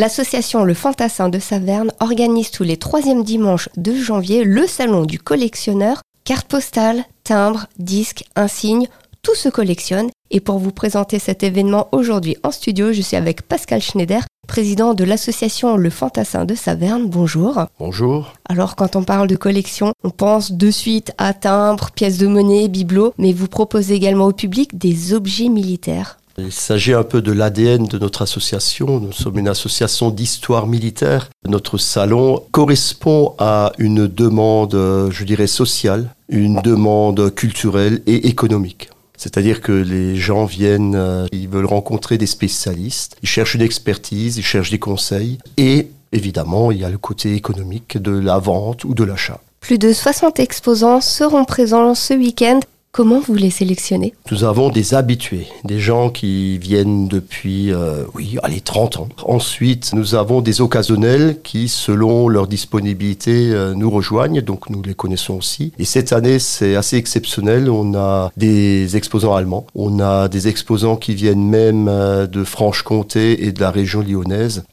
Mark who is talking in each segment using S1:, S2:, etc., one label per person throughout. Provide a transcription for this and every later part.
S1: L'association Le Fantassin de Saverne organise tous les troisièmes dimanches de janvier le salon du collectionneur. Cartes postales, timbres, disques, insignes, tout se collectionne. Et pour vous présenter cet événement aujourd'hui en studio, je suis avec Pascal Schneider, président de l'association Le Fantassin de Saverne. Bonjour.
S2: Bonjour.
S1: Alors quand on parle de collection, on pense de suite à timbres, pièces de monnaie, bibelots, mais vous proposez également au public des objets militaires.
S2: Il s'agit un peu de l'ADN de notre association. Nous sommes une association d'histoire militaire. Notre salon correspond à une demande, je dirais, sociale, une demande culturelle et économique. C'est-à-dire que les gens viennent, euh, ils veulent rencontrer des spécialistes, ils cherchent une expertise, ils cherchent des conseils et évidemment, il y a le côté économique de la vente ou de l'achat.
S1: Plus de 60 exposants seront présents ce week-end Comment vous les sélectionnez?
S2: Nous avons des habitués, des gens qui viennent depuis, euh, oui, allez, 30 ans. Ensuite, nous avons des occasionnels qui, selon leur disponibilité, euh, nous rejoignent, donc nous les connaissons aussi. Et cette année, c'est assez exceptionnel. On a des exposants allemands, on a des exposants qui viennent même euh, de Franche-Comté et de la région lyonnaise.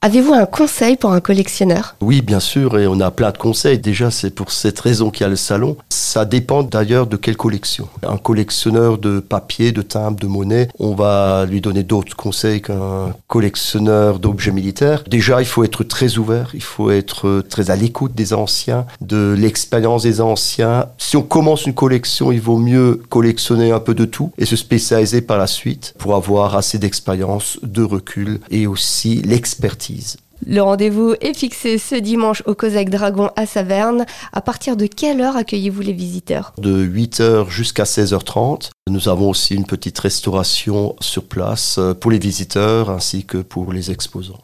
S1: Avez-vous un conseil pour un collectionneur?
S2: Oui, bien sûr, et on a plein de conseils. Déjà, c'est pour cette raison qu'il y a le salon. Ça dépend d'ailleurs de quelle collection. Un collectionneur de papier, de timbres, de monnaie, on va lui donner d'autres conseils qu'un collectionneur d'objets militaires. Déjà, il faut être très ouvert, il faut être très à l'écoute des anciens, de l'expérience des anciens. Si on commence une collection, il vaut mieux collectionner un peu de tout et se spécialiser par la suite pour avoir assez d'expérience, de recul et aussi l'expertise
S1: le rendez-vous est fixé ce dimanche au Cosaque Dragon à Saverne. À partir de quelle heure accueillez-vous les visiteurs?
S2: De 8h jusqu'à 16h30. Nous avons aussi une petite restauration sur place pour les visiteurs ainsi que pour les exposants.